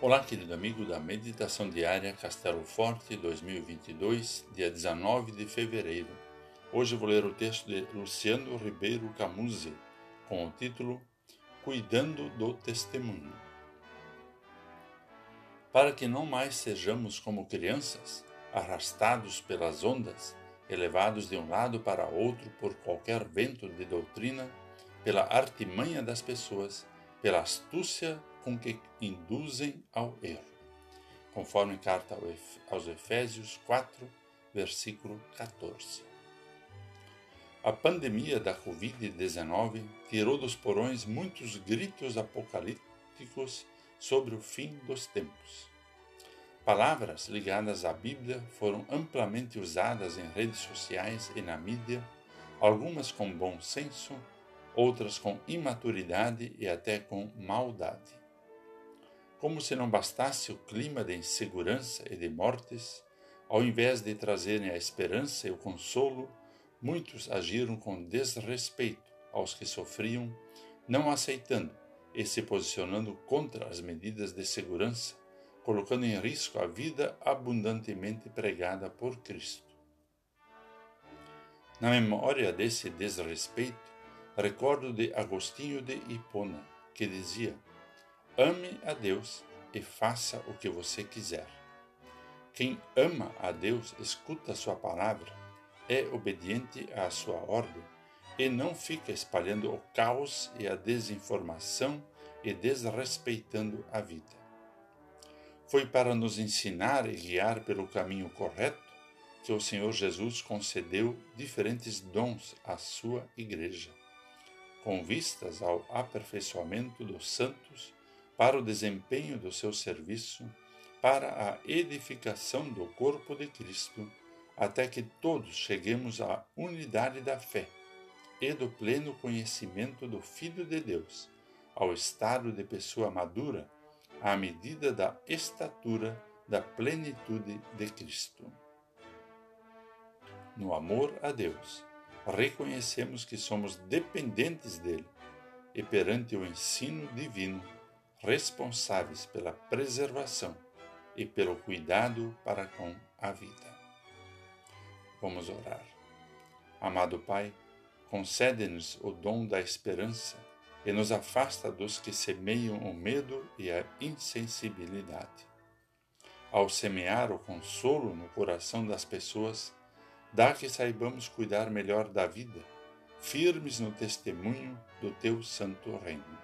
Olá, querido amigo da Meditação Diária Castelo Forte 2022, dia 19 de fevereiro. Hoje vou ler o texto de Luciano Ribeiro Camuzzi, com o título Cuidando do Testemunho. Para que não mais sejamos como crianças, arrastados pelas ondas, elevados de um lado para outro por qualquer vento de doutrina, pela artimanha das pessoas, pela astúcia com que induzem ao erro, conforme carta aos Efésios 4, versículo 14. A pandemia da Covid-19 tirou dos porões muitos gritos apocalípticos sobre o fim dos tempos. Palavras ligadas à Bíblia foram amplamente usadas em redes sociais e na mídia, algumas com bom senso, outras com imaturidade e até com maldade. Como se não bastasse o clima de insegurança e de mortes, ao invés de trazerem a esperança e o consolo, muitos agiram com desrespeito aos que sofriam, não aceitando e se posicionando contra as medidas de segurança, colocando em risco a vida abundantemente pregada por Cristo. Na memória desse desrespeito, recordo de Agostinho de Hipona, que dizia: Ame a Deus e faça o que você quiser. Quem ama a Deus escuta a sua palavra, é obediente à sua ordem e não fica espalhando o caos e a desinformação e desrespeitando a vida. Foi para nos ensinar e guiar pelo caminho correto que o Senhor Jesus concedeu diferentes dons à sua igreja, com vistas ao aperfeiçoamento dos santos para o desempenho do seu serviço, para a edificação do corpo de Cristo, até que todos cheguemos à unidade da fé e do pleno conhecimento do Filho de Deus, ao estado de pessoa madura, à medida da estatura da plenitude de Cristo. No amor a Deus, reconhecemos que somos dependentes dele e perante o ensino divino responsáveis pela preservação e pelo cuidado para com a vida. Vamos orar. Amado Pai, concede-nos o dom da esperança e nos afasta dos que semeiam o medo e a insensibilidade. Ao semear o consolo no coração das pessoas, dá que saibamos cuidar melhor da vida, firmes no testemunho do teu santo reino